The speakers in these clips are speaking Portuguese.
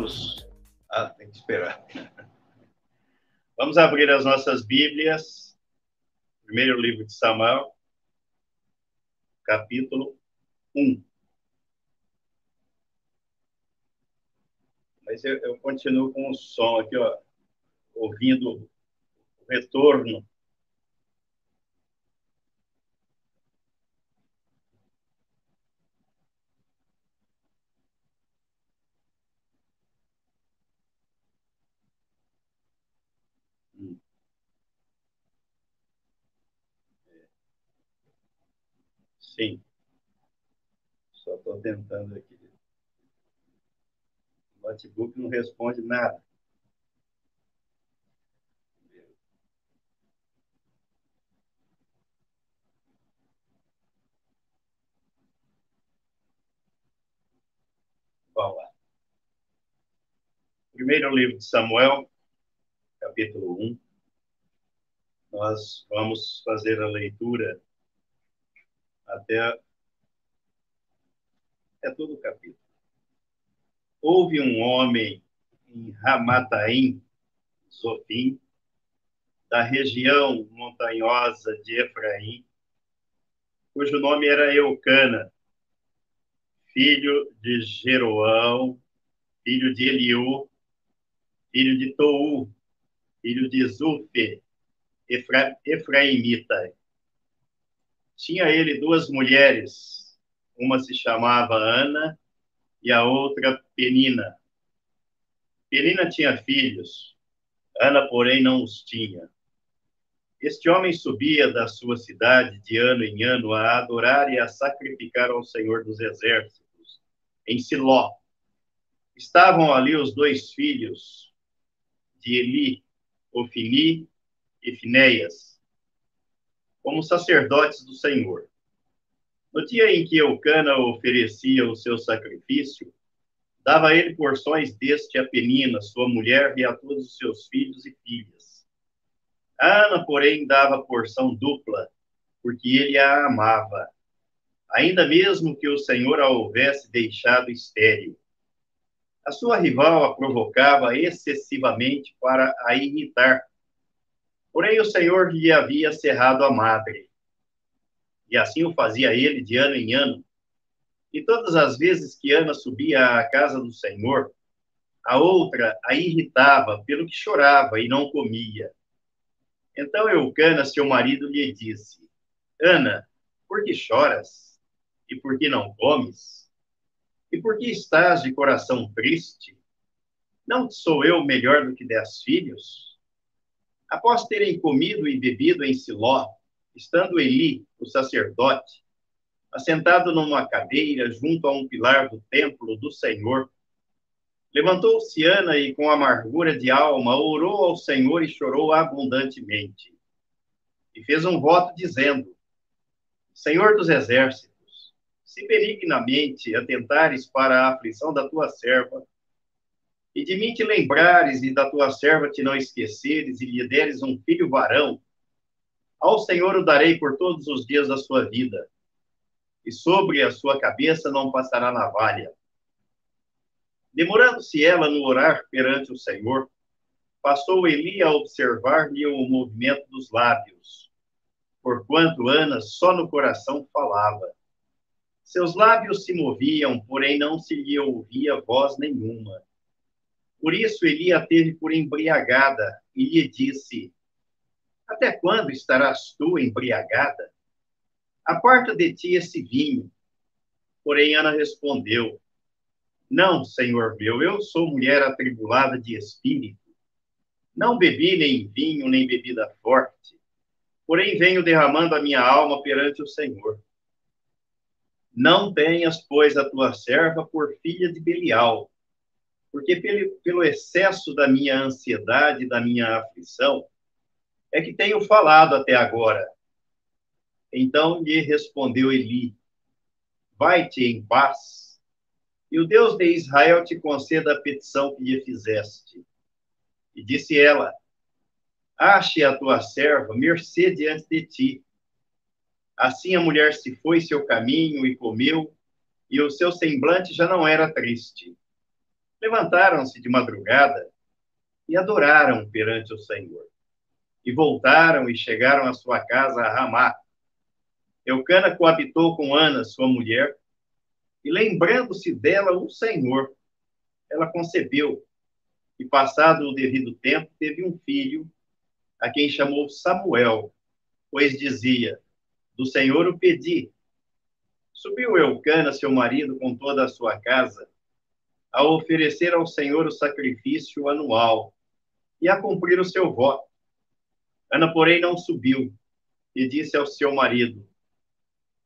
Vamos. Ah, tem que esperar. Vamos abrir as nossas Bíblias. Primeiro livro de Samuel, capítulo 1. Mas eu, eu continuo com o som aqui, ó, ouvindo o retorno Sim. Só estou tentando aqui. O notebook não responde nada. Vamos lá. Primeiro livro de Samuel, capítulo 1. Nós vamos fazer a leitura até é todo o capítulo. Houve um homem em Ramataim, Zofim, da região montanhosa de Efraim, cujo nome era Eucana, filho de Jeroão, filho de Eliú, filho de Tou, filho de Zufe, Efra, Efraimita. Tinha ele duas mulheres, uma se chamava Ana e a outra Penina. Penina tinha filhos, Ana, porém, não os tinha. Este homem subia da sua cidade de ano em ano a adorar e a sacrificar ao Senhor dos Exércitos, em Siló. Estavam ali os dois filhos de Eli, Ofini e Finéias, como sacerdotes do Senhor. No dia em que Eucana oferecia o seu sacrifício, dava ele porções deste a Penina, sua mulher, e a todos os seus filhos e filhas. Ana, porém, dava porção dupla, porque ele a amava, ainda mesmo que o Senhor a houvesse deixado estéril. A sua rival a provocava excessivamente para a irritar, Porém, o Senhor lhe havia cerrado a madre. E assim o fazia ele de ano em ano. E todas as vezes que Ana subia à casa do Senhor, a outra a irritava pelo que chorava e não comia. Então Eucana, seu marido, lhe disse: Ana, por que choras? E por que não comes? E por que estás de coração triste? Não sou eu melhor do que dez filhos? Após terem comido e bebido em Siló, estando Eli, o sacerdote, assentado numa cadeira junto a um pilar do templo do Senhor, levantou-se Ana e, com amargura de alma, orou ao Senhor e chorou abundantemente. E fez um voto dizendo: Senhor dos exércitos, se benignamente atentares para a aflição da tua serva, e de mim te lembrares e da tua serva te não esqueceres e lhe deres um filho varão, ao Senhor o darei por todos os dias da sua vida, e sobre a sua cabeça não passará navalha. Demorando-se ela no orar perante o Senhor, passou Eli a observar-lhe o movimento dos lábios, porquanto Ana só no coração falava. Seus lábios se moviam, porém não se lhe ouvia voz nenhuma. Por isso Eli a teve por embriagada e lhe disse: Até quando estarás tu embriagada? Aparta de ti esse vinho. Porém Ana respondeu: Não, senhor meu, eu sou mulher atribulada de espírito. Não bebi nem vinho, nem bebida forte. Porém venho derramando a minha alma perante o Senhor. Não tenhas, pois, a tua serva por filha de Belial, porque pelo, pelo excesso da minha ansiedade, da minha aflição, é que tenho falado até agora. Então lhe respondeu Eli: Vai-te em paz, e o Deus de Israel te conceda a petição que lhe fizeste. E disse ela: Ache a tua serva mercê diante de ti. Assim a mulher se foi seu caminho e comeu, e o seu semblante já não era triste. Levantaram-se de madrugada e adoraram perante o Senhor. E voltaram e chegaram à sua casa a Ramá. Eucana coabitou com Ana, sua mulher, e lembrando-se dela o Senhor, ela concebeu e, passado o devido tempo, teve um filho, a quem chamou Samuel, pois dizia: Do Senhor o pedi. Subiu Eucana, seu marido, com toda a sua casa, a oferecer ao Senhor o sacrifício anual e a cumprir o seu voto. Ana, porém, não subiu e disse ao seu marido: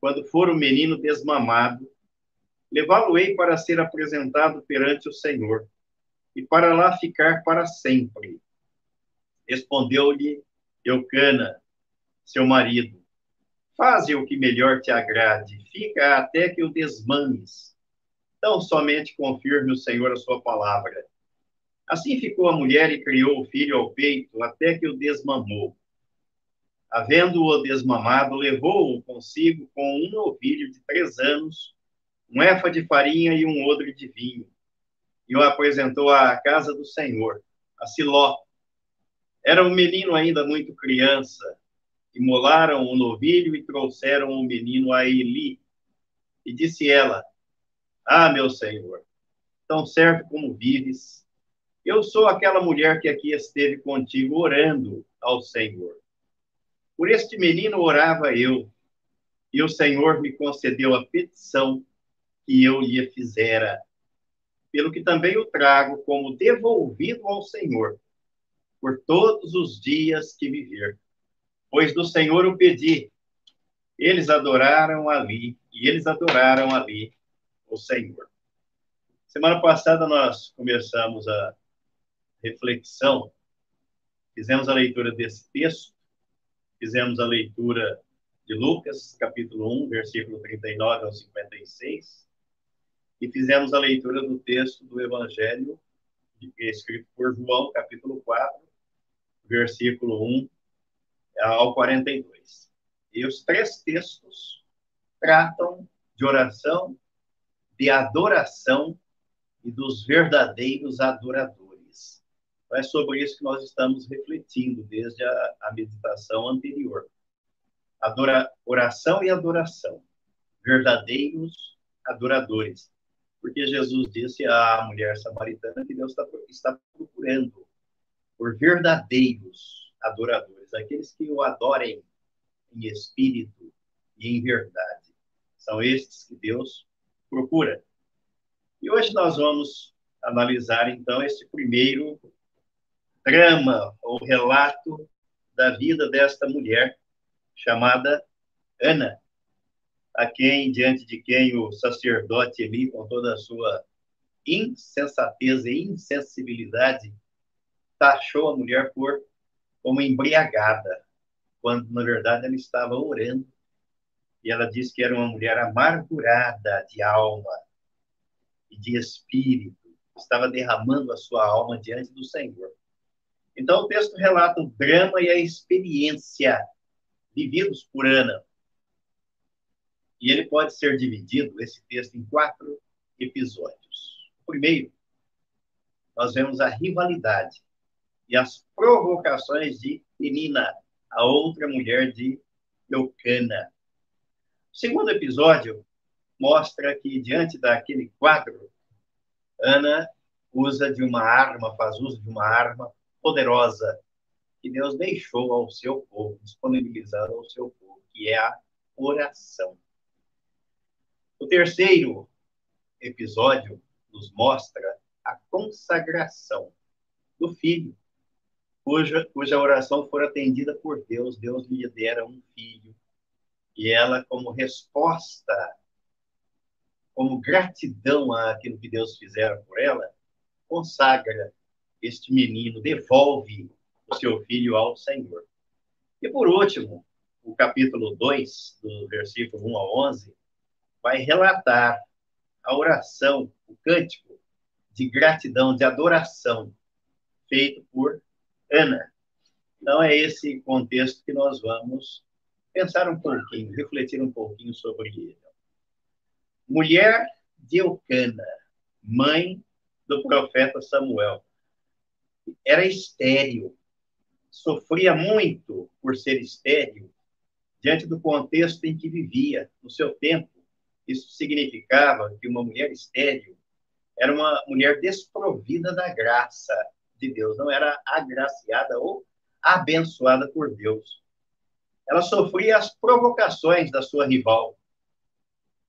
Quando for o menino desmamado, levá-lo-ei para ser apresentado perante o Senhor e para lá ficar para sempre. Respondeu-lhe Eucana, seu marido: Faze o que melhor te agrade, fica até que o desmames. Então somente confirme o Senhor a sua palavra. Assim ficou a mulher e criou o filho ao peito, até que o desmamou. Havendo-o desmamado, levou-o consigo com um novilho de três anos, um efa de farinha e um odre de vinho e o apresentou à casa do Senhor, a Siló. Era um menino ainda muito criança. Imolaram o novilho e trouxeram o menino a Eli. E disse ela: Ah, meu Senhor, tão certo como vives, eu sou aquela mulher que aqui esteve contigo orando ao Senhor. Por este menino orava eu, e o Senhor me concedeu a petição que eu lhe fizera pelo que também o trago como devolvido ao Senhor, por todos os dias que viver. Pois do Senhor o pedi. Eles adoraram ali, e eles adoraram ali o Senhor. Semana passada nós começamos a reflexão, fizemos a leitura desse texto, fizemos a leitura de Lucas, capítulo 1, versículo 39 ao 56, e fizemos a leitura do texto do Evangelho, escrito por João, capítulo 4, versículo 1 ao 42. E os três textos tratam de oração, de adoração e dos verdadeiros adoradores. Então, é sobre isso que nós estamos refletindo desde a, a meditação anterior. Adora, oração e adoração, verdadeiros adoradores porque Jesus disse à mulher samaritana que Deus está, está procurando por verdadeiros adoradores, aqueles que o adorem em espírito e em verdade. São estes que Deus procura. E hoje nós vamos analisar, então, esse primeiro drama ou relato da vida desta mulher chamada Ana a quem, diante de quem o sacerdote Eli, com toda a sua insensatez e insensibilidade, taxou a mulher por como embriagada, quando na verdade ela estava orando. E ela disse que era uma mulher amargurada de alma e de espírito, estava derramando a sua alma diante do Senhor. Então o texto relata o drama e a experiência vividos por Ana, e ele pode ser dividido, esse texto, em quatro episódios. Primeiro, nós vemos a rivalidade e as provocações de Penina, a outra mulher de Eucana. O segundo episódio mostra que, diante daquele quadro, Ana usa de uma arma, faz uso de uma arma poderosa que Deus deixou ao seu povo, disponibilizado ao seu povo, que é a oração. O terceiro episódio nos mostra a consagração do filho, cuja, cuja oração for atendida por Deus. Deus lhe dera um filho. E ela, como resposta, como gratidão àquilo que Deus fizera por ela, consagra este menino, devolve o seu filho ao Senhor. E por último, o capítulo 2, do versículo 1 a 11, vai relatar a oração, o cântico de gratidão, de adoração, feito por Ana. Então, é esse contexto que nós vamos pensar um pouquinho, refletir um pouquinho sobre ele. Mulher de Eucana, mãe do profeta Samuel. Era estéril, sofria muito por ser estéril, diante do contexto em que vivia, no seu tempo. Isso significava que uma mulher estéril era uma mulher desprovida da graça de Deus, não era agraciada ou abençoada por Deus. Ela sofria as provocações da sua rival,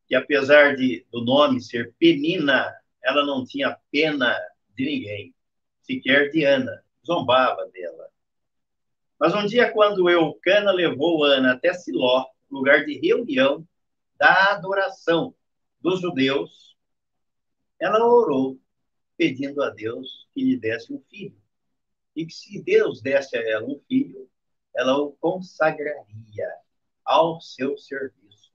que apesar de do nome ser Penina, ela não tinha pena de ninguém, sequer de Ana, zombava dela. Mas um dia, quando Eucana levou Ana até Siló, lugar de reunião da adoração dos judeus, ela orou, pedindo a Deus que lhe desse um filho. E que se Deus desse a ela um filho, ela o consagraria ao seu serviço,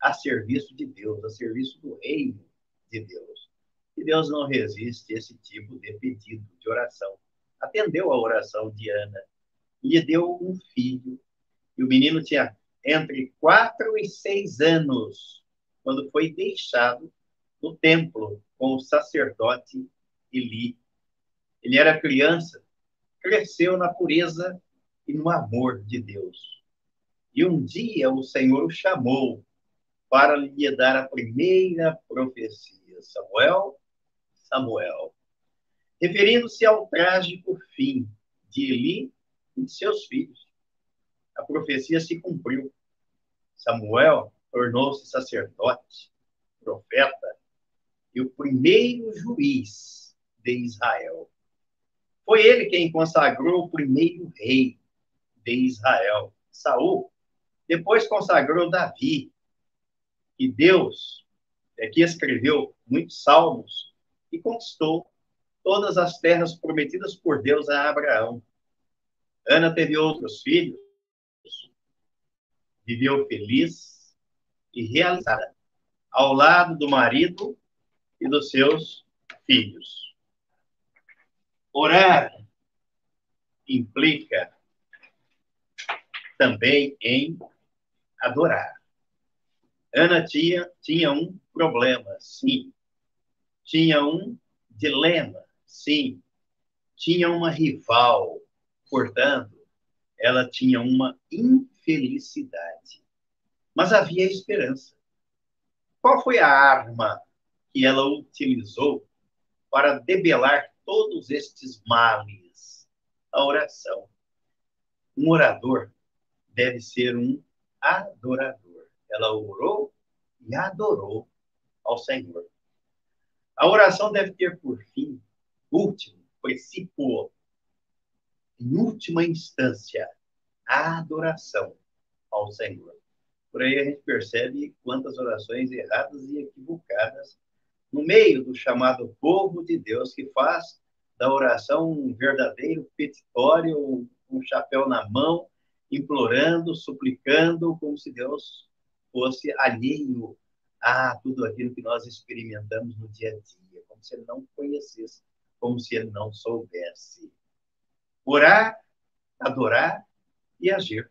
a serviço de Deus, a serviço do reino de Deus. E Deus não resiste a esse tipo de pedido, de oração. Atendeu a oração de Ana e lhe deu um filho. E o menino tinha entre quatro e seis anos, quando foi deixado no templo com o sacerdote Eli. Ele era criança, cresceu na pureza e no amor de Deus. E um dia o Senhor o chamou para lhe dar a primeira profecia. Samuel, Samuel. Referindo-se ao trágico fim de Eli e de seus filhos. A profecia se cumpriu. Samuel tornou-se sacerdote, profeta e o primeiro juiz de Israel. Foi ele quem consagrou o primeiro rei de Israel, Saul. Depois consagrou Davi, e Deus é que escreveu muitos salmos e conquistou todas as terras prometidas por Deus a Abraão. Ana teve outros filhos, viveu feliz e realizada ao lado do marido e dos seus filhos. Orar implica também em adorar. Ana tinha, tinha um problema, sim. Tinha um dilema, sim. Tinha uma rival, portanto, ela tinha uma infelicidade. Mas havia esperança. Qual foi a arma que ela utilizou para debelar todos estes males? A oração. Um orador deve ser um adorador. Ela orou e adorou ao Senhor. A oração deve ter por fim, último, princípio, em última instância, a adoração ao Senhor. Por aí a gente percebe quantas orações erradas e equivocadas no meio do chamado povo de Deus que faz da oração um verdadeiro petitório, um chapéu na mão, implorando, suplicando, como se Deus fosse alheio a tudo aquilo que nós experimentamos no dia a dia, como se ele não conhecesse, como se ele não soubesse. Orar, adorar e agir.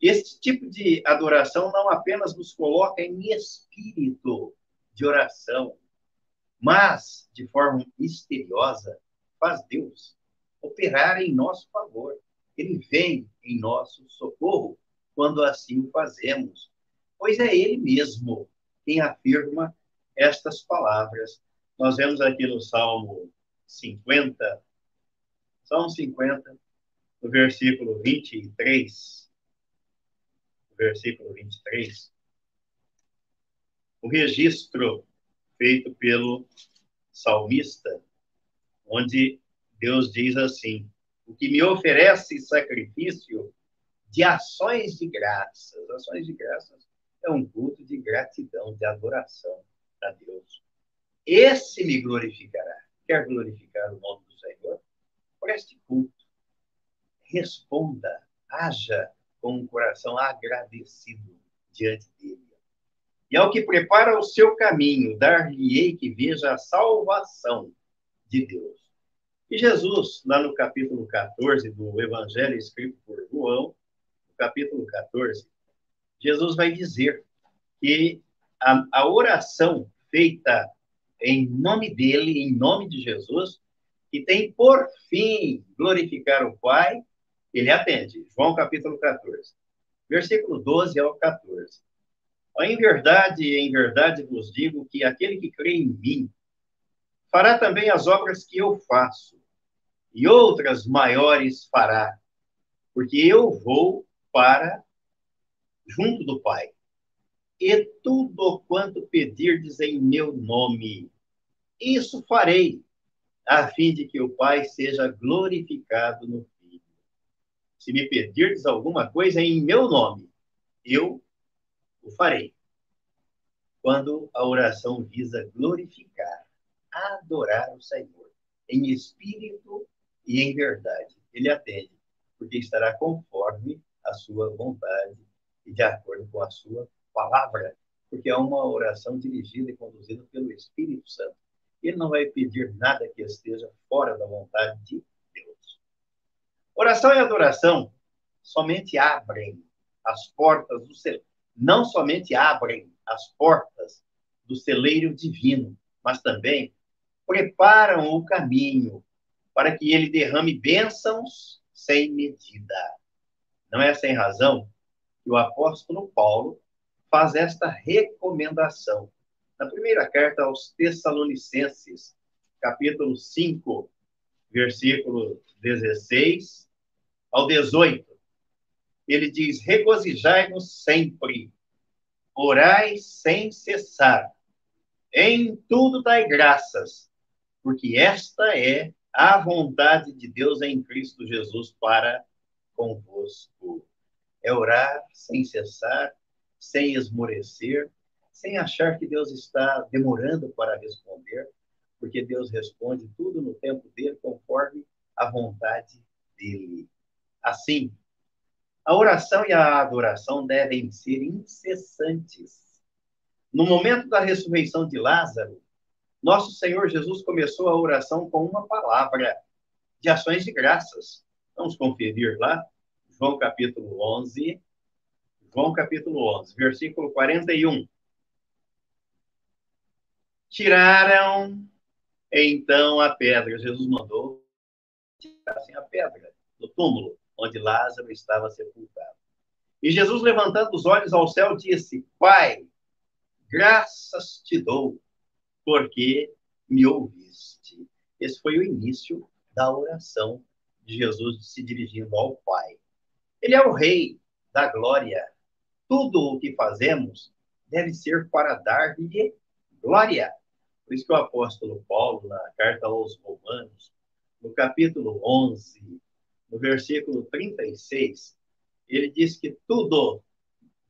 Este tipo de adoração não apenas nos coloca em espírito de oração, mas, de forma misteriosa, faz Deus operar em nosso favor ele vem em nosso socorro quando assim o fazemos, pois é ele mesmo quem afirma estas palavras. Nós vemos aqui no Salmo 50, Salmo 50, no versículo 23, versículo 23, o registro feito pelo salmista, onde Deus diz assim: o que me oferece sacrifício de ações de graças. Ações de graças é um culto de gratidão, de adoração a Deus. Esse me glorificará. Quer glorificar o nome do Senhor? Preste culto. Responda, haja com um coração agradecido diante dele. E ao que prepara o seu caminho, dar-lhe-ei que veja a salvação de Deus. E Jesus, lá no capítulo 14 do Evangelho escrito por João, no capítulo 14, Jesus vai dizer que a, a oração feita em nome dele, em nome de Jesus, que tem por fim glorificar o Pai, ele atende. João capítulo 14, versículo 12 ao 14. Em verdade, em verdade vos digo que aquele que crê em mim fará também as obras que eu faço, e outras maiores fará, porque eu vou para junto do Pai. E tudo quanto pedirdes em meu nome, isso farei, a fim de que o Pai seja glorificado no Filho. Se me pedirdes alguma coisa em meu nome, eu o farei. Quando a oração visa glorificar, adorar o Senhor, em espírito e em verdade, ele atende, porque estará conforme a sua vontade e de acordo com a sua palavra, porque é uma oração dirigida e conduzida pelo Espírito Santo. Ele não vai pedir nada que esteja fora da vontade de Deus. Oração e adoração somente abrem as portas do céu, não somente abrem as portas do celeiro divino, mas também preparam o caminho para que ele derrame bênçãos sem medida. Não é sem razão que o apóstolo Paulo faz esta recomendação. Na primeira carta aos Tessalonicenses, capítulo 5, versículo 16 ao 18, ele diz: Regozijai-vos sempre, orai sem cessar, em tudo dai graças, porque esta é a vontade de Deus em Cristo Jesus para convosco. É orar sem cessar, sem esmorecer, sem achar que Deus está demorando para responder, porque Deus responde tudo no tempo dele, conforme a vontade dele. Assim, a oração e a adoração devem ser incessantes. No momento da ressurreição de Lázaro, nosso Senhor Jesus começou a oração com uma palavra de ações de graças. Vamos conferir lá, João capítulo 11. João capítulo 11, versículo 41. Tiraram então a pedra. Jesus mandou tirassem a pedra do túmulo onde Lázaro estava sepultado. E Jesus, levantando os olhos ao céu, disse: Pai, graças te dou, porque me ouviste. Esse foi o início da oração de Jesus se dirigindo ao Pai. Ele é o Rei da glória. Tudo o que fazemos deve ser para dar-lhe glória. Por isso que o apóstolo Paulo, na carta aos Romanos, no capítulo 11, no versículo 36, ele diz que tudo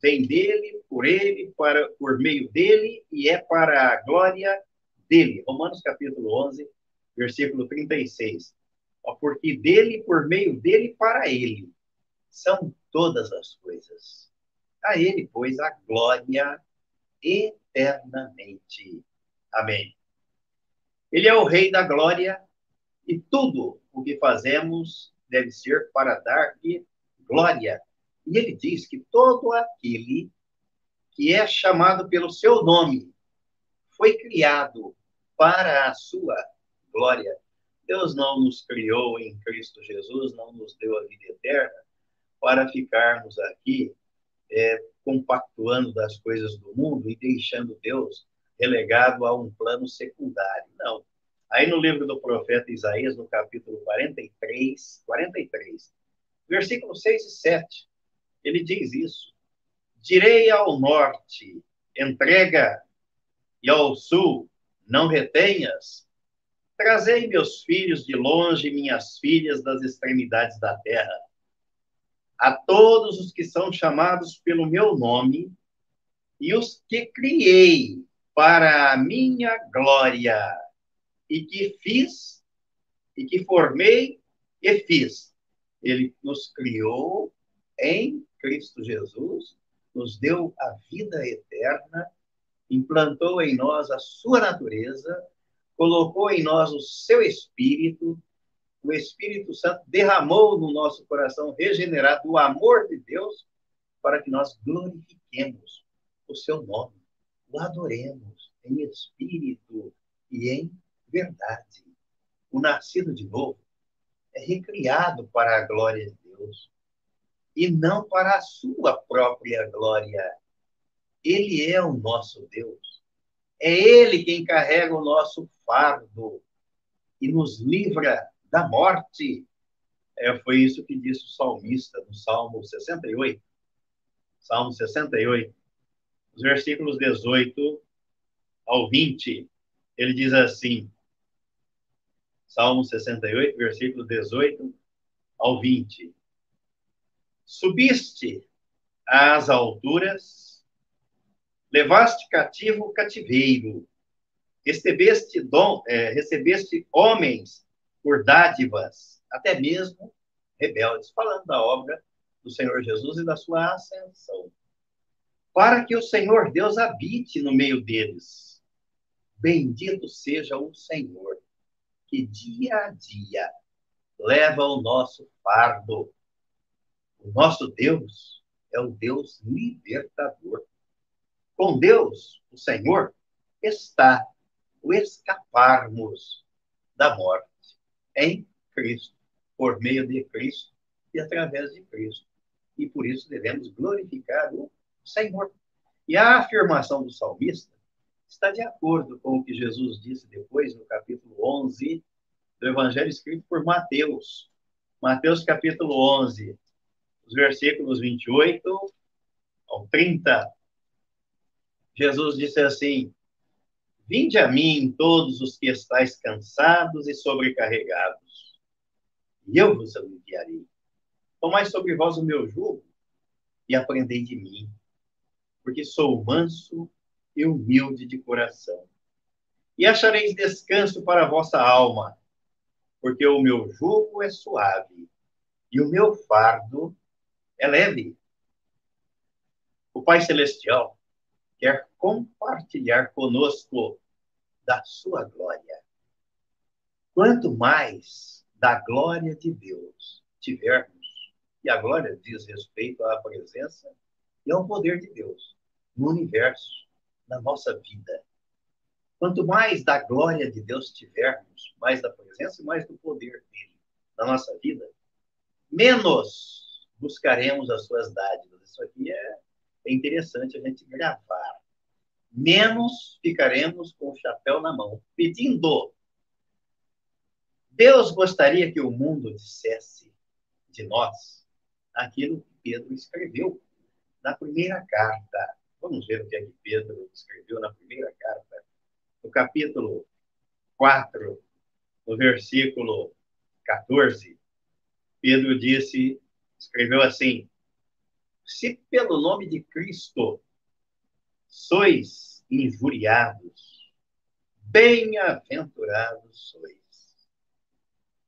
vem dele, por ele, para, por meio dele e é para a glória dele. Romanos capítulo 11, versículo 36. Porque dele, por meio dele, para ele são todas as coisas. A ele, pois, a glória eternamente. Amém. Ele é o Rei da glória e tudo o que fazemos deve ser para dar-lhe glória. E ele diz que todo aquele que é chamado pelo seu nome foi criado para a sua glória. Deus não nos criou em Cristo Jesus, não nos deu a vida eterna para ficarmos aqui é, compactuando das coisas do mundo e deixando Deus relegado a um plano secundário. Não. Aí no livro do profeta Isaías, no capítulo 43, 43, versículos 6 e 7, ele diz isso. Direi ao norte, entrega, e ao sul, não retenhas. Trazei meus filhos de longe, minhas filhas das extremidades da terra. A todos os que são chamados pelo meu nome, e os que criei para a minha glória e que fiz, e que formei e fiz. Ele nos criou em Cristo Jesus, nos deu a vida eterna, implantou em nós a sua natureza, colocou em nós o seu espírito, o Espírito Santo derramou no nosso coração regenerado o amor de Deus para que nós glorifiquemos o seu nome, o adoremos em espírito e em verdade. O nascido de novo é recriado para a glória de Deus e não para a sua própria glória. Ele é o nosso Deus. É Ele quem carrega o nosso fardo e nos livra da morte. É, foi isso que disse o salmista no Salmo 68. Salmo 68, os versículos 18 ao 20. Ele diz assim: Salmo 68, versículo 18 ao 20. Subiste às alturas, levaste cativo o cativeiro, recebeste, dom, é, recebeste homens por dádivas, até mesmo rebeldes, falando da obra do Senhor Jesus e da sua ascensão. Para que o Senhor Deus habite no meio deles. Bendito seja o Senhor que dia a dia leva o nosso fardo. O nosso Deus é o Deus libertador. Com Deus, o Senhor, está o escaparmos da morte em Cristo, por meio de Cristo e através de Cristo. E por isso devemos glorificar o Senhor. E a afirmação do salmista está de acordo com o que Jesus disse depois, no capítulo 11 do Evangelho escrito por Mateus. Mateus, capítulo 11, os versículos 28 ao 30. Jesus disse assim: Vinde a mim, todos os que estáis cansados e sobrecarregados, e eu vos aliviarei. Tomai sobre vós o meu jugo e aprendei de mim, porque sou manso e humilde de coração. E achareis descanso para a vossa alma, porque o meu jugo é suave e o meu fardo é leve. O Pai Celestial quer compartilhar conosco da sua glória. Quanto mais da glória de Deus tivermos, e a glória diz respeito à presença e ao poder de Deus no universo, na nossa vida. Quanto mais da glória de Deus tivermos, mais da presença e mais do poder dele na nossa vida, menos buscaremos as suas dádivas. Isso aqui é, é interessante a gente gravar. Menos ficaremos com o chapéu na mão, pedindo. Deus gostaria que o mundo dissesse de nós aquilo que Pedro escreveu na primeira carta. Vamos ver o que é que Pedro escreveu na primeira carta no capítulo 4, no versículo 14, Pedro disse, escreveu assim: Se pelo nome de Cristo sois injuriados, bem-aventurados sois,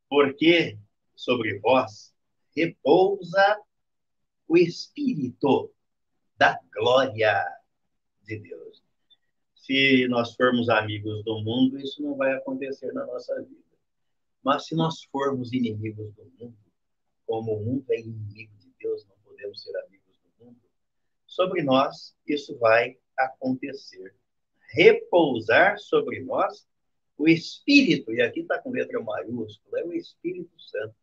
porque sobre vós repousa o Espírito da glória de Deus se nós formos amigos do mundo, isso não vai acontecer na nossa vida. Mas se nós formos inimigos do mundo, como o mundo é inimigo de Deus, não podemos ser amigos do mundo, sobre nós isso vai acontecer. Repousar sobre nós o Espírito, e aqui está com letra maiúscula, é o Espírito Santo,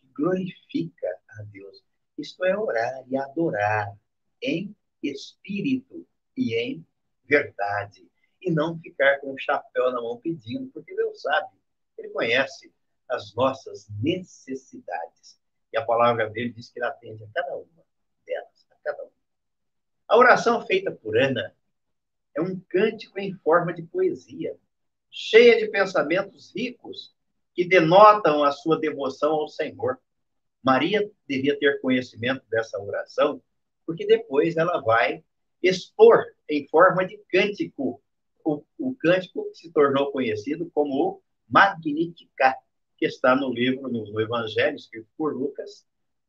que glorifica a Deus. Isto é orar e adorar em espírito e em verdade e não ficar com o chapéu na mão pedindo, porque Deus sabe, Ele conhece as nossas necessidades. E a palavra dele diz que ele atende a cada uma delas, a cada uma. A oração feita por Ana é um cântico em forma de poesia, cheia de pensamentos ricos que denotam a sua devoção ao Senhor. Maria devia ter conhecimento dessa oração, porque depois ela vai expor em forma de cântico, o, o cântico que se tornou conhecido como o Magnificat, que está no livro, no, no Evangelho, escrito por Lucas,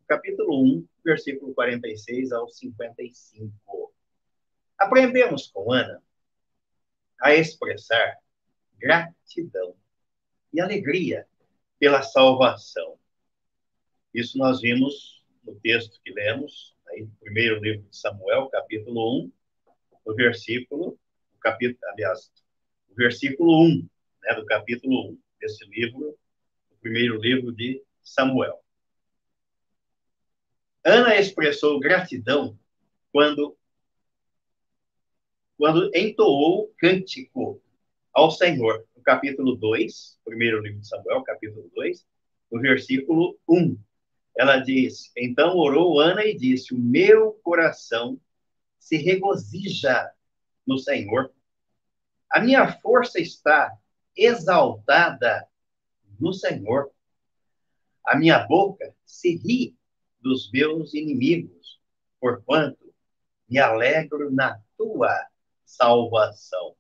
capítulo 1, versículo 46 ao 55. Aprendemos com Ana a expressar gratidão e alegria pela salvação. Isso nós vimos no texto que lemos aí, primeiro livro de Samuel, capítulo 1, o versículo, o capítulo, aliás, o versículo 1, né, do capítulo 1 desse livro, primeiro livro de Samuel. Ana expressou gratidão quando quando entoou cântico ao Senhor, no capítulo 2, primeiro livro de Samuel, capítulo 2, no versículo 1. Ela diz: Então orou Ana e disse: O meu coração se regozija no Senhor. A minha força está exaltada no Senhor. A minha boca se ri dos meus inimigos, porquanto me alegro na tua salvação.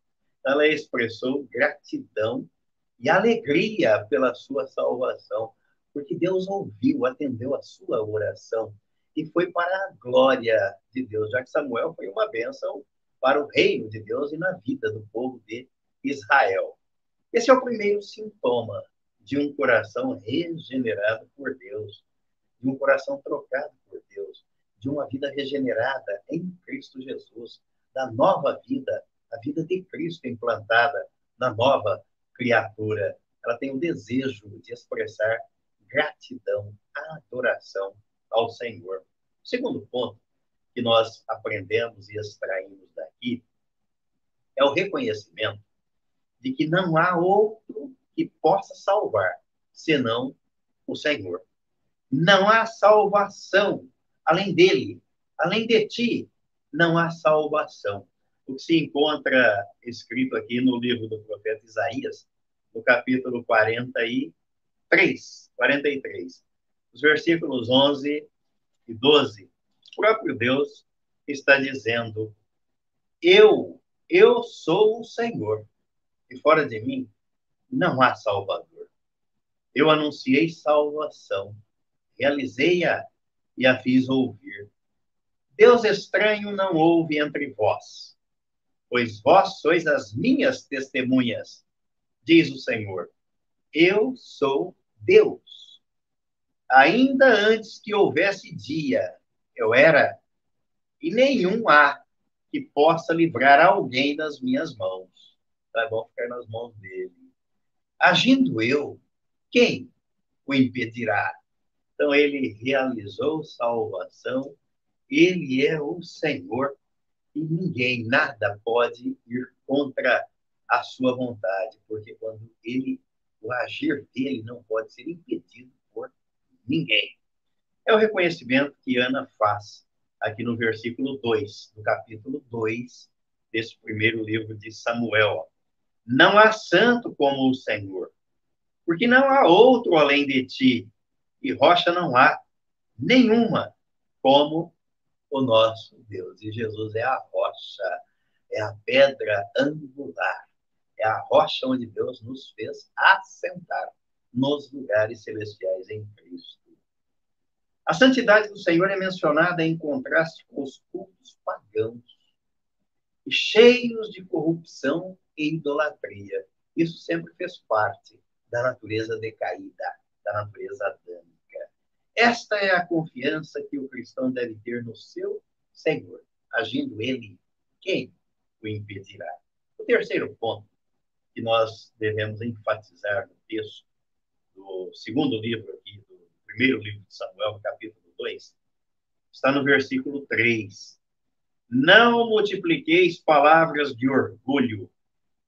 Ela expressou gratidão e alegria pela sua salvação, porque Deus ouviu, atendeu a sua oração e foi para a glória de Deus, já que Samuel foi uma bênção para o reino de Deus e na vida do povo de Israel. Esse é o primeiro sintoma de um coração regenerado por Deus, de um coração trocado por Deus, de uma vida regenerada em Cristo Jesus, da nova vida, a vida de Cristo implantada na nova criatura. Ela tem o desejo de expressar gratidão, adoração ao Senhor. O segundo ponto que nós aprendemos e extraímos daqui é o reconhecimento de que não há outro que possa salvar senão o Senhor. Não há salvação além dele, além de ti, não há salvação. O que se encontra escrito aqui no livro do profeta Isaías, no capítulo 43, 43, os versículos 11 e 12, o próprio Deus está dizendo: Eu, eu sou o Senhor, e fora de mim não há Salvador. Eu anunciei salvação, realizei-a e a fiz ouvir. Deus estranho não houve entre vós, pois vós sois as minhas testemunhas, diz o Senhor. Eu sou Deus. Ainda antes que houvesse dia, eu era, e nenhum há que possa livrar alguém das minhas mãos. Tá bom ficar nas mãos dele. Agindo eu, quem o impedirá? Então ele realizou salvação ele é o Senhor e ninguém, nada pode ir contra a sua vontade, porque quando ele, o agir dele não pode ser impedido por ninguém. É o reconhecimento que Ana faz aqui no versículo 2, no capítulo 2 desse primeiro livro de Samuel. Não há santo como o Senhor, porque não há outro além de ti, e rocha não há nenhuma como o nosso Deus. E Jesus é a rocha, é a pedra angular, é a rocha onde Deus nos fez assentar nos lugares celestiais em Cristo. A santidade do Senhor é mencionada em contraste com os cultos pagãos, cheios de corrupção e idolatria. Isso sempre fez parte da natureza decaída, da natureza adâmica. Esta é a confiança que o cristão deve ter no seu Senhor. Agindo ele, quem o impedirá? O terceiro ponto que nós devemos enfatizar no texto do segundo livro aqui, do primeiro livro de Samuel, capítulo 2, está no versículo 3. Não multipliqueis palavras de orgulho,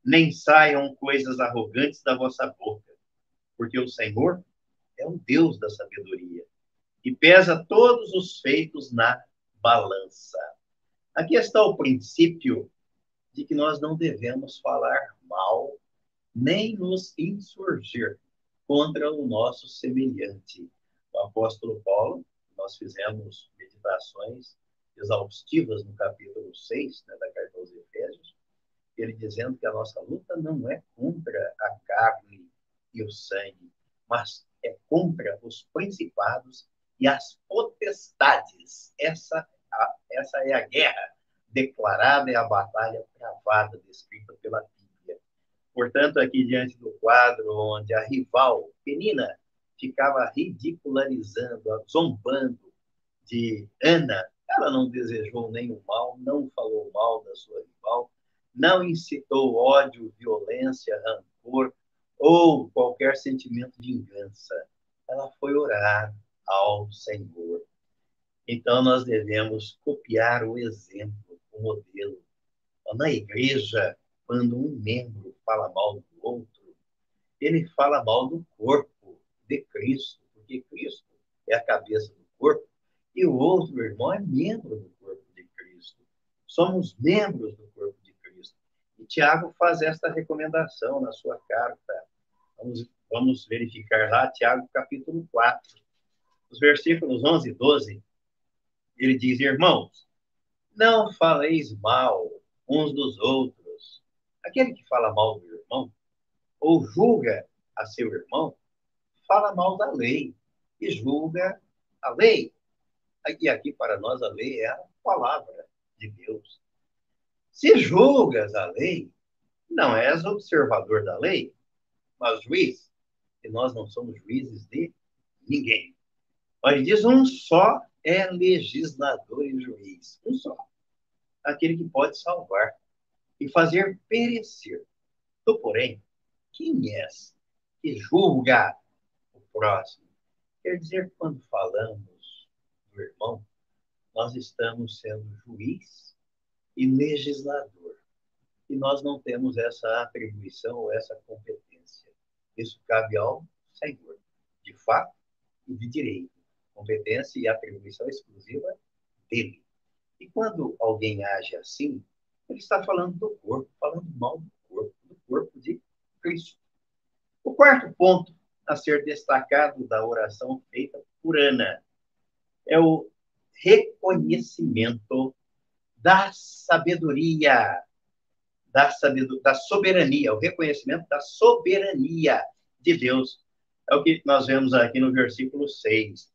nem saiam coisas arrogantes da vossa boca, porque o Senhor é o Deus da sabedoria e pesa todos os feitos na balança. Aqui está o princípio de que nós não devemos falar mal, nem nos insurgir contra o nosso semelhante. O apóstolo Paulo, nós fizemos meditações exaustivas no capítulo 6 né, da carta aos Efésios, ele dizendo que a nossa luta não é contra a carne e o sangue, mas é contra os principados e as potestades. Essa, a, essa é a guerra declarada, é a batalha travada, descrita pela Bíblia. Portanto, aqui diante do quadro onde a rival, Penina, ficava ridicularizando, zombando de Ana, ela não desejou nenhum mal, não falou mal da sua rival, não incitou ódio, violência, rancor ou qualquer sentimento de vingança. Ela foi orar ao Senhor. Então, nós devemos copiar o exemplo, o modelo. Na igreja, quando um membro fala mal do outro, ele fala mal do corpo de Cristo, porque Cristo é a cabeça do corpo e o outro irmão é membro do corpo de Cristo. Somos membros do corpo. Tiago faz esta recomendação na sua carta. Vamos, vamos verificar lá, Tiago capítulo 4, os versículos 11 e 12. Ele diz: Irmãos, não faleis mal uns dos outros. Aquele que fala mal do irmão, ou julga a seu irmão, fala mal da lei e julga a lei. E aqui para nós a lei é a palavra de Deus. Se julgas a lei, não és observador da lei, mas juiz. E nós não somos juízes de ninguém. Olha, diz um só é legislador e juiz. Um só. Aquele que pode salvar e fazer perecer. Tu, porém, quem és que julga o próximo? Quer dizer, quando falamos do irmão, nós estamos sendo juiz e legislador. E nós não temos essa atribuição ou essa competência. Isso cabe ao Senhor, de fato e de direito competência e atribuição exclusiva dele. E quando alguém age assim, ele está falando do corpo, falando mal do corpo, do corpo de Cristo. O quarto ponto a ser destacado da oração feita por Ana é o reconhecimento da sabedoria, da, sabedoria, da soberania, o reconhecimento da soberania de Deus. É o que nós vemos aqui no versículo 6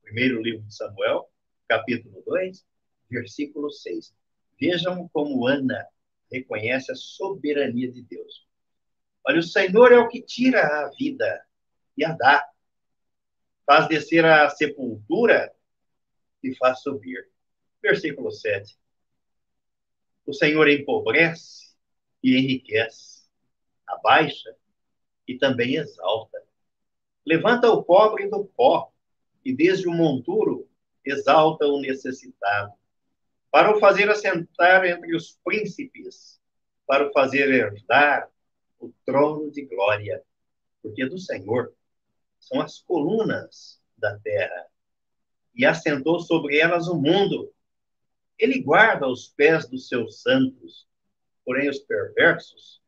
primeiro livro de Samuel, capítulo 2, versículo 6. Vejam como Ana reconhece a soberania de Deus. Olha, o Senhor é o que tira a vida e a dá. Faz descer a sepultura e faz subir. Versículo 7. O Senhor empobrece e enriquece, abaixa e também exalta. Levanta o pobre do pó e desde o monturo exalta o necessitado, para o fazer assentar entre os príncipes, para o fazer herdar o trono de glória, porque do Senhor são as colunas da terra, e assentou sobre elas o mundo. Ele guarda os pés dos seus santos, porém os perversos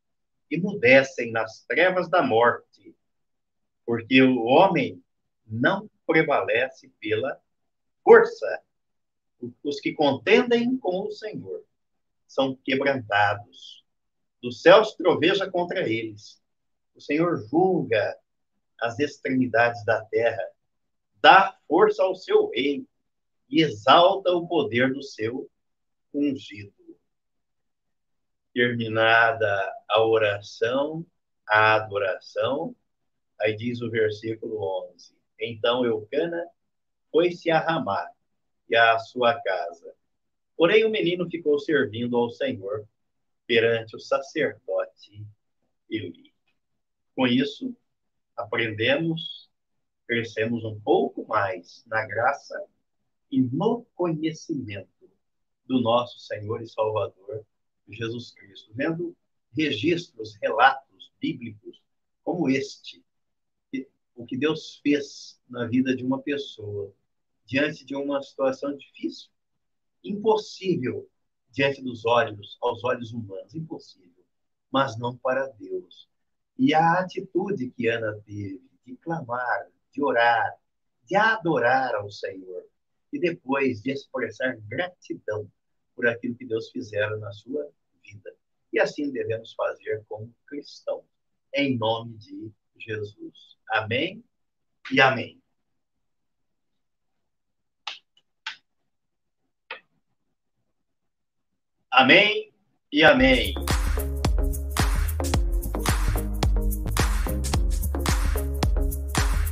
emudecem nas trevas da morte, porque o homem não prevalece pela força. Os que contendem com o Senhor são quebrantados. Dos céus troveja contra eles. O Senhor julga as extremidades da terra, dá força ao seu rei e exalta o poder do seu ungido. Terminada a oração, a adoração, aí diz o versículo 11: então Eucana foi-se a e à sua casa. Porém, o menino ficou servindo ao Senhor perante o sacerdote Eli. Com isso, aprendemos, crescemos um pouco mais na graça e no conhecimento do nosso Senhor e Salvador Jesus Cristo, vendo registros, relatos bíblicos como este, o que Deus fez na vida de uma pessoa diante de uma situação difícil, impossível diante dos olhos, aos olhos humanos, impossível, mas não para Deus. E a atitude que Ana teve de clamar, de orar, de adorar ao Senhor e depois de expressar gratidão por aquilo que Deus fizeram na sua vida. E assim devemos fazer como cristãos, em nome de Jesus. Amém e amém. Amém e amém.